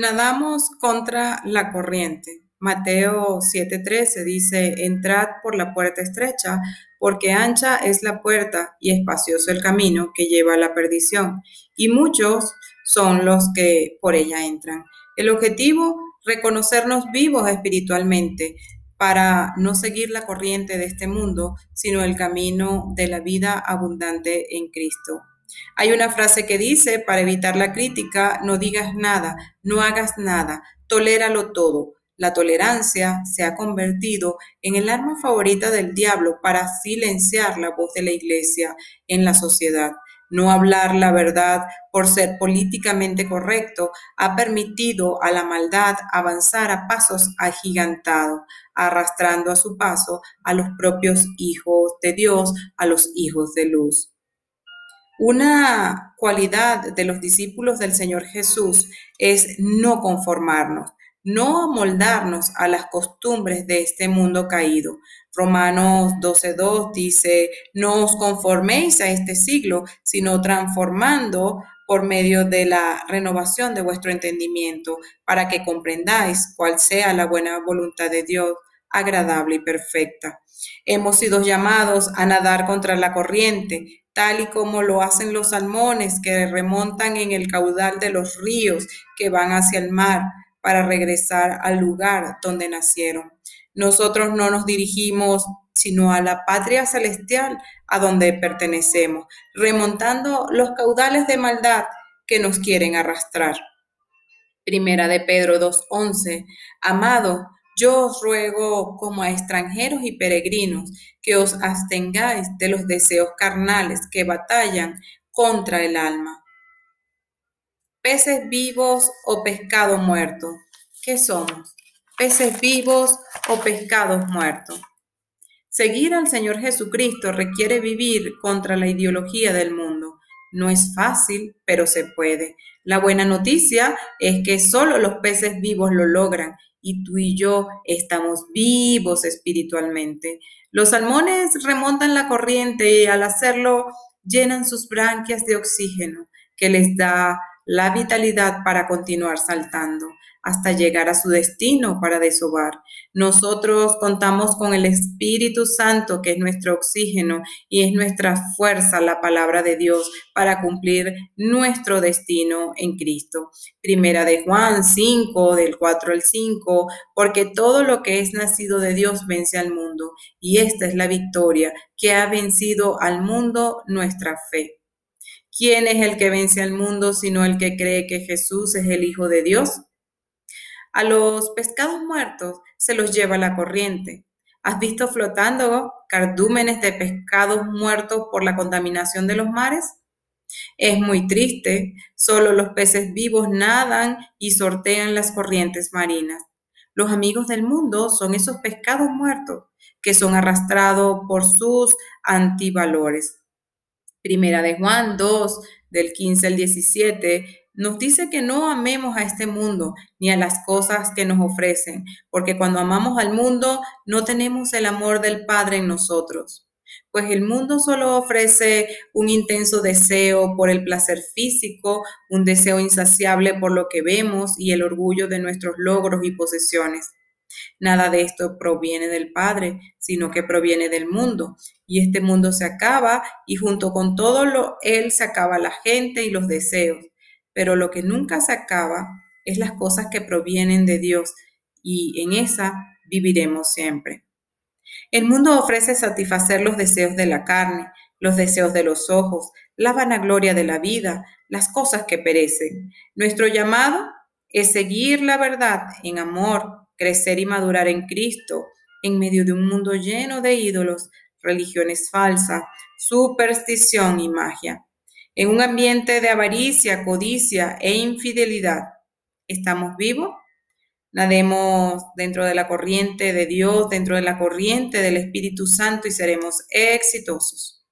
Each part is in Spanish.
nadamos contra la corriente. Mateo 7:13 dice, entrad por la puerta estrecha, porque ancha es la puerta y espacioso el camino que lleva a la perdición, y muchos son los que por ella entran. El objetivo, reconocernos vivos espiritualmente, para no seguir la corriente de este mundo, sino el camino de la vida abundante en Cristo. Hay una frase que dice, para evitar la crítica, no digas nada, no hagas nada, toléralo todo. La tolerancia se ha convertido en el arma favorita del diablo para silenciar la voz de la iglesia en la sociedad. No hablar la verdad por ser políticamente correcto ha permitido a la maldad avanzar a pasos agigantados, arrastrando a su paso a los propios hijos de Dios, a los hijos de luz. Una cualidad de los discípulos del Señor Jesús es no conformarnos, no amoldarnos a las costumbres de este mundo caído. Romanos 12.2 dice, no os conforméis a este siglo, sino transformando por medio de la renovación de vuestro entendimiento, para que comprendáis cuál sea la buena voluntad de Dios, agradable y perfecta. Hemos sido llamados a nadar contra la corriente, tal y como lo hacen los salmones que remontan en el caudal de los ríos que van hacia el mar para regresar al lugar donde nacieron. Nosotros no nos dirigimos sino a la patria celestial a donde pertenecemos, remontando los caudales de maldad que nos quieren arrastrar. Primera de Pedro 2.11. Amado, yo os ruego como a extranjeros y peregrinos que os abstengáis de los deseos carnales que batallan contra el alma peces vivos o pescado muerto. ¿Qué somos? Peces vivos o pescados muertos. Seguir al Señor Jesucristo requiere vivir contra la ideología del mundo. No es fácil, pero se puede. La buena noticia es que solo los peces vivos lo logran y tú y yo estamos vivos espiritualmente. Los salmones remontan la corriente y al hacerlo llenan sus branquias de oxígeno que les da la vitalidad para continuar saltando hasta llegar a su destino para desovar. Nosotros contamos con el Espíritu Santo, que es nuestro oxígeno y es nuestra fuerza, la palabra de Dios, para cumplir nuestro destino en Cristo. Primera de Juan 5, del 4 al 5, porque todo lo que es nacido de Dios vence al mundo, y esta es la victoria que ha vencido al mundo nuestra fe. ¿Quién es el que vence al mundo sino el que cree que Jesús es el Hijo de Dios? A los pescados muertos se los lleva la corriente. ¿Has visto flotando cardúmenes de pescados muertos por la contaminación de los mares? Es muy triste, solo los peces vivos nadan y sortean las corrientes marinas. Los amigos del mundo son esos pescados muertos que son arrastrados por sus antivalores. Primera de Juan 2, del 15 al 17, nos dice que no amemos a este mundo ni a las cosas que nos ofrecen, porque cuando amamos al mundo no tenemos el amor del Padre en nosotros. Pues el mundo solo ofrece un intenso deseo por el placer físico, un deseo insaciable por lo que vemos y el orgullo de nuestros logros y posesiones. Nada de esto proviene del Padre, sino que proviene del mundo. Y este mundo se acaba y junto con todo lo él se acaba la gente y los deseos. Pero lo que nunca se acaba es las cosas que provienen de Dios y en esa viviremos siempre. El mundo ofrece satisfacer los deseos de la carne, los deseos de los ojos, la vanagloria de la vida, las cosas que perecen. Nuestro llamado es seguir la verdad en amor, crecer y madurar en Cristo en medio de un mundo lleno de ídolos, religiones falsas, superstición y magia. En un ambiente de avaricia, codicia e infidelidad, ¿estamos vivos? Nademos dentro de la corriente de Dios, dentro de la corriente del Espíritu Santo y seremos exitosos.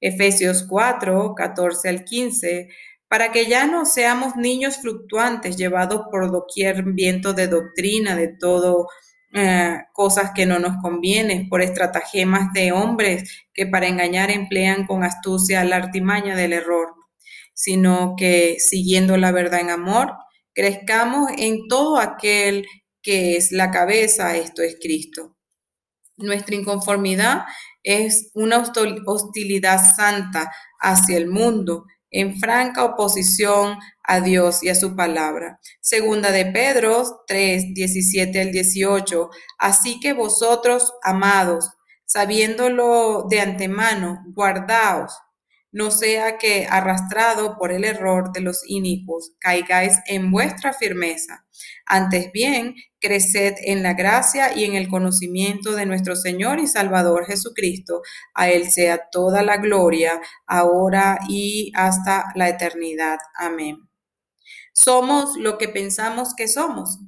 Efesios 4, 14 al 15 para que ya no seamos niños fluctuantes llevados por doquier viento de doctrina, de todo eh, cosas que no nos convienen, por estratagemas de hombres que para engañar emplean con astucia la artimaña del error, sino que siguiendo la verdad en amor, crezcamos en todo aquel que es la cabeza, esto es Cristo. Nuestra inconformidad es una hostilidad santa hacia el mundo, en franca oposición a Dios y a su palabra. Segunda de Pedro 3, 17 al 18. Así que vosotros, amados, sabiéndolo de antemano, guardaos no sea que, arrastrado por el error de los inicuos, caigáis en vuestra firmeza. Antes bien, creced en la gracia y en el conocimiento de nuestro Señor y Salvador Jesucristo. A Él sea toda la gloria, ahora y hasta la eternidad. Amén. Somos lo que pensamos que somos.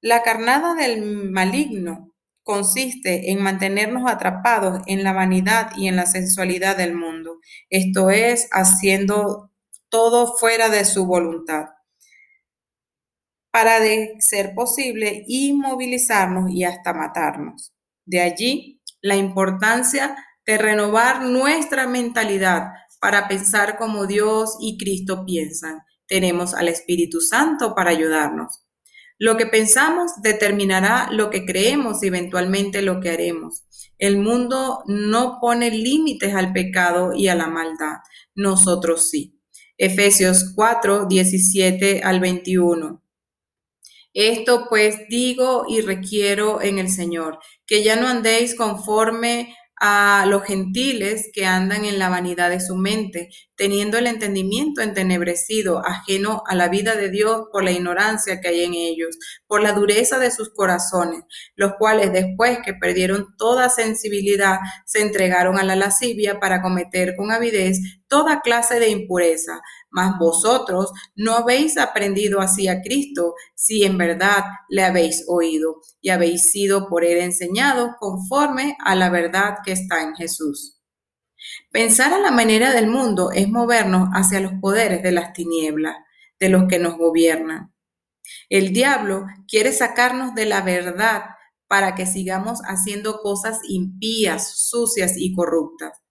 La carnada del maligno consiste en mantenernos atrapados en la vanidad y en la sensualidad del mundo, esto es, haciendo todo fuera de su voluntad. Para de ser posible inmovilizarnos y hasta matarnos. De allí la importancia de renovar nuestra mentalidad para pensar como Dios y Cristo piensan. Tenemos al Espíritu Santo para ayudarnos. Lo que pensamos determinará lo que creemos y eventualmente lo que haremos. El mundo no pone límites al pecado y a la maldad. Nosotros sí. Efesios 4, 17 al 21. Esto pues digo y requiero en el Señor, que ya no andéis conforme a los gentiles que andan en la vanidad de su mente, teniendo el entendimiento entenebrecido, ajeno a la vida de Dios por la ignorancia que hay en ellos, por la dureza de sus corazones, los cuales después que perdieron toda sensibilidad, se entregaron a la lascivia para cometer con avidez toda clase de impureza mas vosotros no habéis aprendido así a Cristo, si en verdad le habéis oído y habéis sido por él enseñados conforme a la verdad que está en Jesús. Pensar a la manera del mundo es movernos hacia los poderes de las tinieblas, de los que nos gobiernan. El diablo quiere sacarnos de la verdad para que sigamos haciendo cosas impías, sucias y corruptas.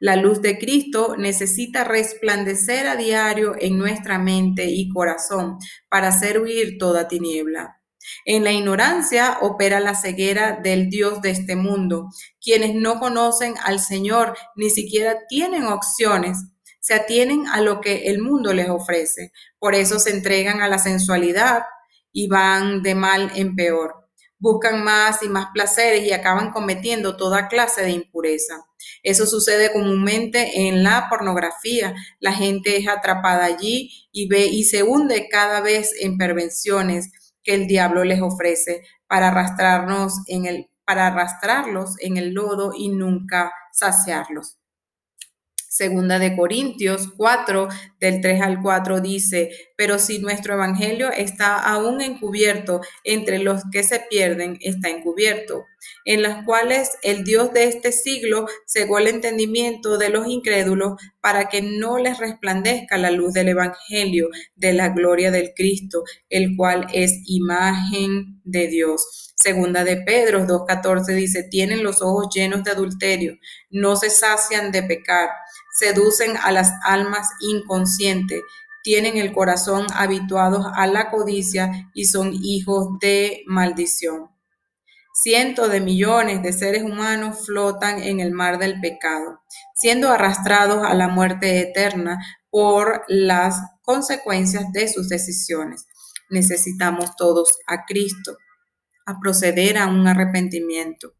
La luz de Cristo necesita resplandecer a diario en nuestra mente y corazón para hacer huir toda tiniebla. En la ignorancia opera la ceguera del Dios de este mundo. Quienes no conocen al Señor ni siquiera tienen opciones, se atienen a lo que el mundo les ofrece. Por eso se entregan a la sensualidad y van de mal en peor buscan más y más placeres y acaban cometiendo toda clase de impureza. Eso sucede comúnmente en la pornografía. La gente es atrapada allí y ve y se hunde cada vez en pervenciones que el diablo les ofrece para arrastrarnos en el para arrastrarlos en el lodo y nunca saciarlos. Segunda de Corintios 4, del 3 al 4 dice, pero si nuestro evangelio está aún encubierto, entre los que se pierden está encubierto, en las cuales el Dios de este siglo cegó el entendimiento de los incrédulos para que no les resplandezca la luz del evangelio de la gloria del Cristo, el cual es imagen de Dios. Segunda de Pedro 2.14 dice, tienen los ojos llenos de adulterio, no se sacian de pecar seducen a las almas inconscientes, tienen el corazón habituados a la codicia y son hijos de maldición. Cientos de millones de seres humanos flotan en el mar del pecado, siendo arrastrados a la muerte eterna por las consecuencias de sus decisiones. Necesitamos todos a Cristo, a proceder a un arrepentimiento.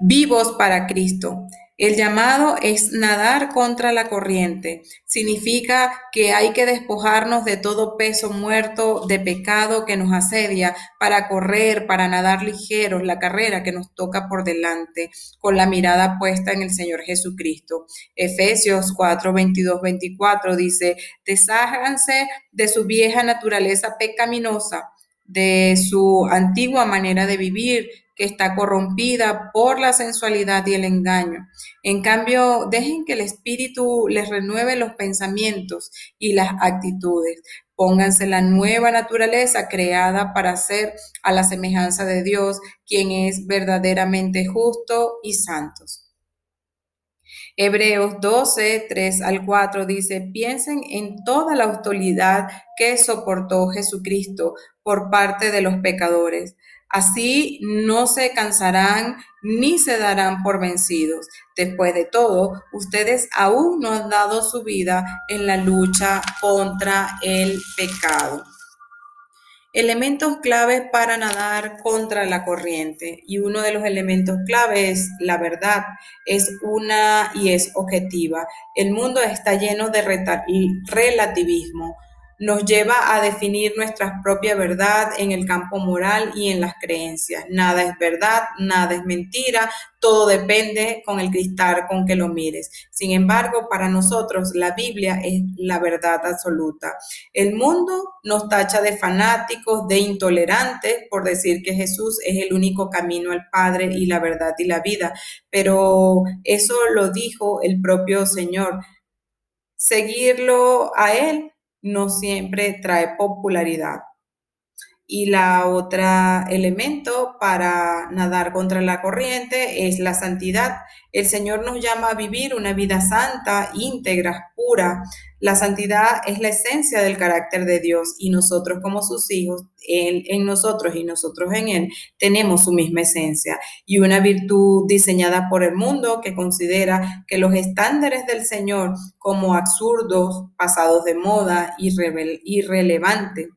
Vivos para Cristo. El llamado es nadar contra la corriente. Significa que hay que despojarnos de todo peso muerto de pecado que nos asedia para correr, para nadar ligeros la carrera que nos toca por delante, con la mirada puesta en el Señor Jesucristo. Efesios 4, 22, 24 dice, desháganse de su vieja naturaleza pecaminosa, de su antigua manera de vivir que está corrompida por la sensualidad y el engaño. En cambio, dejen que el Espíritu les renueve los pensamientos y las actitudes. Pónganse la nueva naturaleza creada para ser a la semejanza de Dios, quien es verdaderamente justo y santos. Hebreos 12, 3 al 4 dice, piensen en toda la hostilidad que soportó Jesucristo por parte de los pecadores. Así no se cansarán ni se darán por vencidos. Después de todo, ustedes aún no han dado su vida en la lucha contra el pecado. Elementos clave para nadar contra la corriente. Y uno de los elementos clave es la verdad. Es una y es objetiva. El mundo está lleno de relativismo nos lleva a definir nuestra propia verdad en el campo moral y en las creencias. Nada es verdad, nada es mentira, todo depende con el cristal con que lo mires. Sin embargo, para nosotros la Biblia es la verdad absoluta. El mundo nos tacha de fanáticos, de intolerantes, por decir que Jesús es el único camino al Padre y la verdad y la vida, pero eso lo dijo el propio Señor. Seguirlo a Él no siempre trae popularidad. Y la otra elemento para nadar contra la corriente es la santidad. El Señor nos llama a vivir una vida santa, íntegra, pura. La santidad es la esencia del carácter de Dios y nosotros como sus hijos, Él en nosotros y nosotros en Él, tenemos su misma esencia. Y una virtud diseñada por el mundo que considera que los estándares del Señor como absurdos, pasados de moda, irrelevantes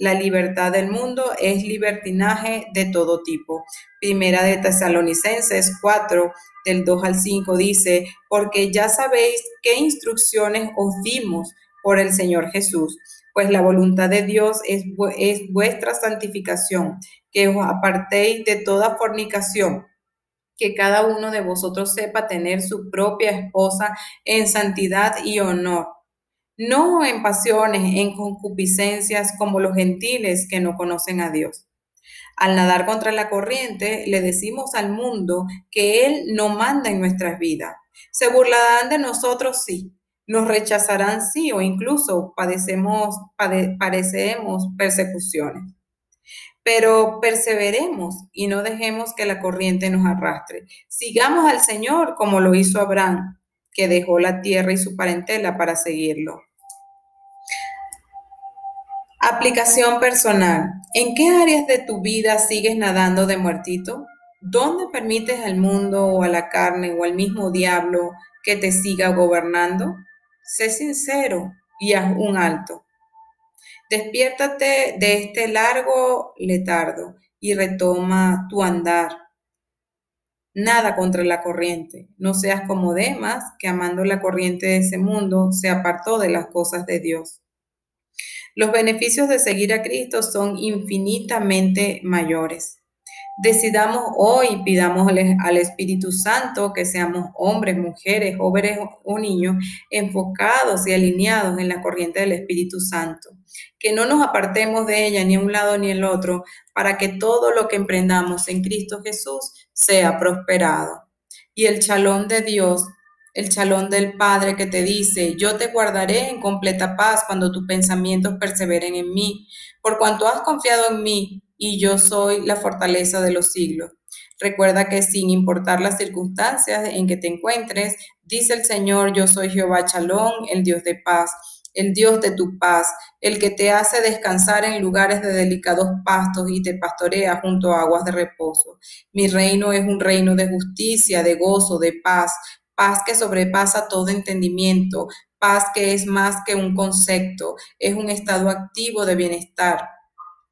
la libertad del mundo es libertinaje de todo tipo. Primera de Tesalonicenses 4, del 2 al 5 dice, porque ya sabéis qué instrucciones os dimos por el Señor Jesús, pues la voluntad de Dios es, es vuestra santificación, que os apartéis de toda fornicación que cada uno de vosotros sepa tener su propia esposa en santidad y honor no en pasiones, en concupiscencias como los gentiles que no conocen a Dios. Al nadar contra la corriente, le decimos al mundo que Él no manda en nuestras vidas. Se burlarán de nosotros, sí. Nos rechazarán, sí, o incluso padecemos, padeceremos persecuciones. Pero perseveremos y no dejemos que la corriente nos arrastre. Sigamos al Señor como lo hizo Abraham, que dejó la tierra y su parentela para seguirlo. Aplicación personal. ¿En qué áreas de tu vida sigues nadando de muertito? ¿Dónde permites al mundo o a la carne o al mismo diablo que te siga gobernando? Sé sincero y haz un alto. Despiértate de este largo letardo y retoma tu andar. Nada contra la corriente. No seas como Demas, que amando la corriente de ese mundo se apartó de las cosas de Dios. Los beneficios de seguir a Cristo son infinitamente mayores. Decidamos hoy, pidamos al Espíritu Santo que seamos hombres, mujeres, jóvenes o niños enfocados y alineados en la corriente del Espíritu Santo. Que no nos apartemos de ella ni un lado ni el otro para que todo lo que emprendamos en Cristo Jesús sea prosperado. Y el chalón de Dios el chalón del Padre que te dice, yo te guardaré en completa paz cuando tus pensamientos perseveren en mí, por cuanto has confiado en mí y yo soy la fortaleza de los siglos. Recuerda que sin importar las circunstancias en que te encuentres, dice el Señor, yo soy Jehová Chalón, el Dios de paz, el Dios de tu paz, el que te hace descansar en lugares de delicados pastos y te pastorea junto a aguas de reposo. Mi reino es un reino de justicia, de gozo, de paz, paz que sobrepasa todo entendimiento, paz que es más que un concepto, es un estado activo de bienestar,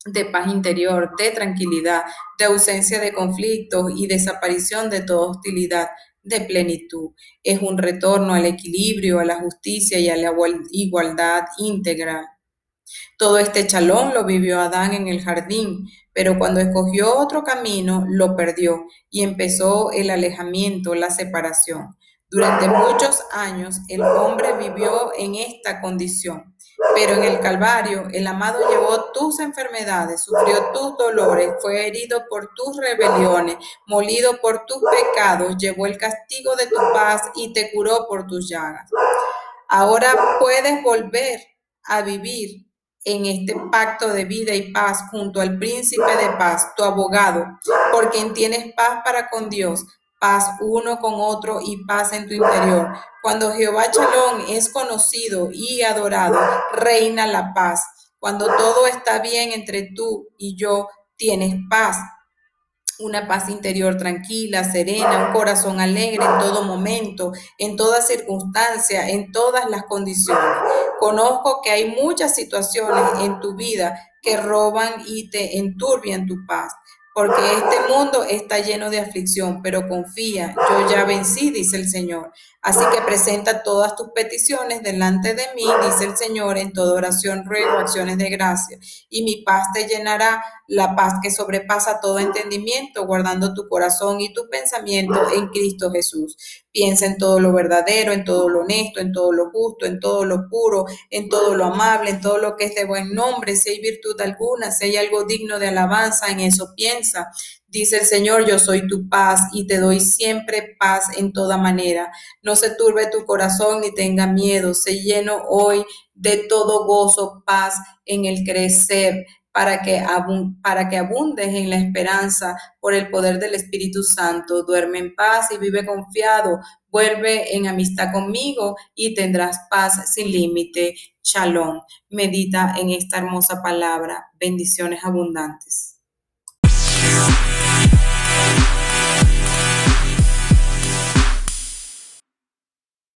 de paz interior, de tranquilidad, de ausencia de conflictos y desaparición de toda hostilidad, de plenitud. Es un retorno al equilibrio, a la justicia y a la igualdad integral. Todo este chalón lo vivió Adán en el jardín, pero cuando escogió otro camino, lo perdió y empezó el alejamiento, la separación. Durante muchos años el hombre vivió en esta condición, pero en el Calvario el amado llevó tus enfermedades, sufrió tus dolores, fue herido por tus rebeliones, molido por tus pecados, llevó el castigo de tu paz y te curó por tus llagas. Ahora puedes volver a vivir en este pacto de vida y paz junto al príncipe de paz, tu abogado, por quien tienes paz para con Dios paz uno con otro y paz en tu interior. Cuando Jehová Chalón es conocido y adorado, reina la paz. Cuando todo está bien entre tú y yo, tienes paz una paz interior tranquila, serena, un corazón alegre en todo momento, en toda circunstancia, en todas las condiciones. Conozco que hay muchas situaciones en tu vida que roban y te enturbian tu paz, porque este mundo está lleno de aflicción, pero confía, yo ya vencí, dice el Señor. Así que presenta todas tus peticiones delante de mí, dice el Señor, en toda oración, ruego, acciones de gracia, y mi paz te llenará, la paz que sobrepasa todo entendimiento, guardando tu corazón y tu pensamiento en Cristo Jesús. Piensa en todo lo verdadero, en todo lo honesto, en todo lo justo, en todo lo puro, en todo lo amable, en todo lo que es de buen nombre, si hay virtud alguna, si hay algo digno de alabanza, en eso piensa. Dice el Señor, yo soy tu paz y te doy siempre paz en toda manera. No se turbe tu corazón ni tenga miedo, se lleno hoy de todo gozo, paz en el crecer para que, para que abundes en la esperanza por el poder del Espíritu Santo. Duerme en paz y vive confiado. Vuelve en amistad conmigo y tendrás paz sin límite. Shalom. Medita en esta hermosa palabra. Bendiciones abundantes.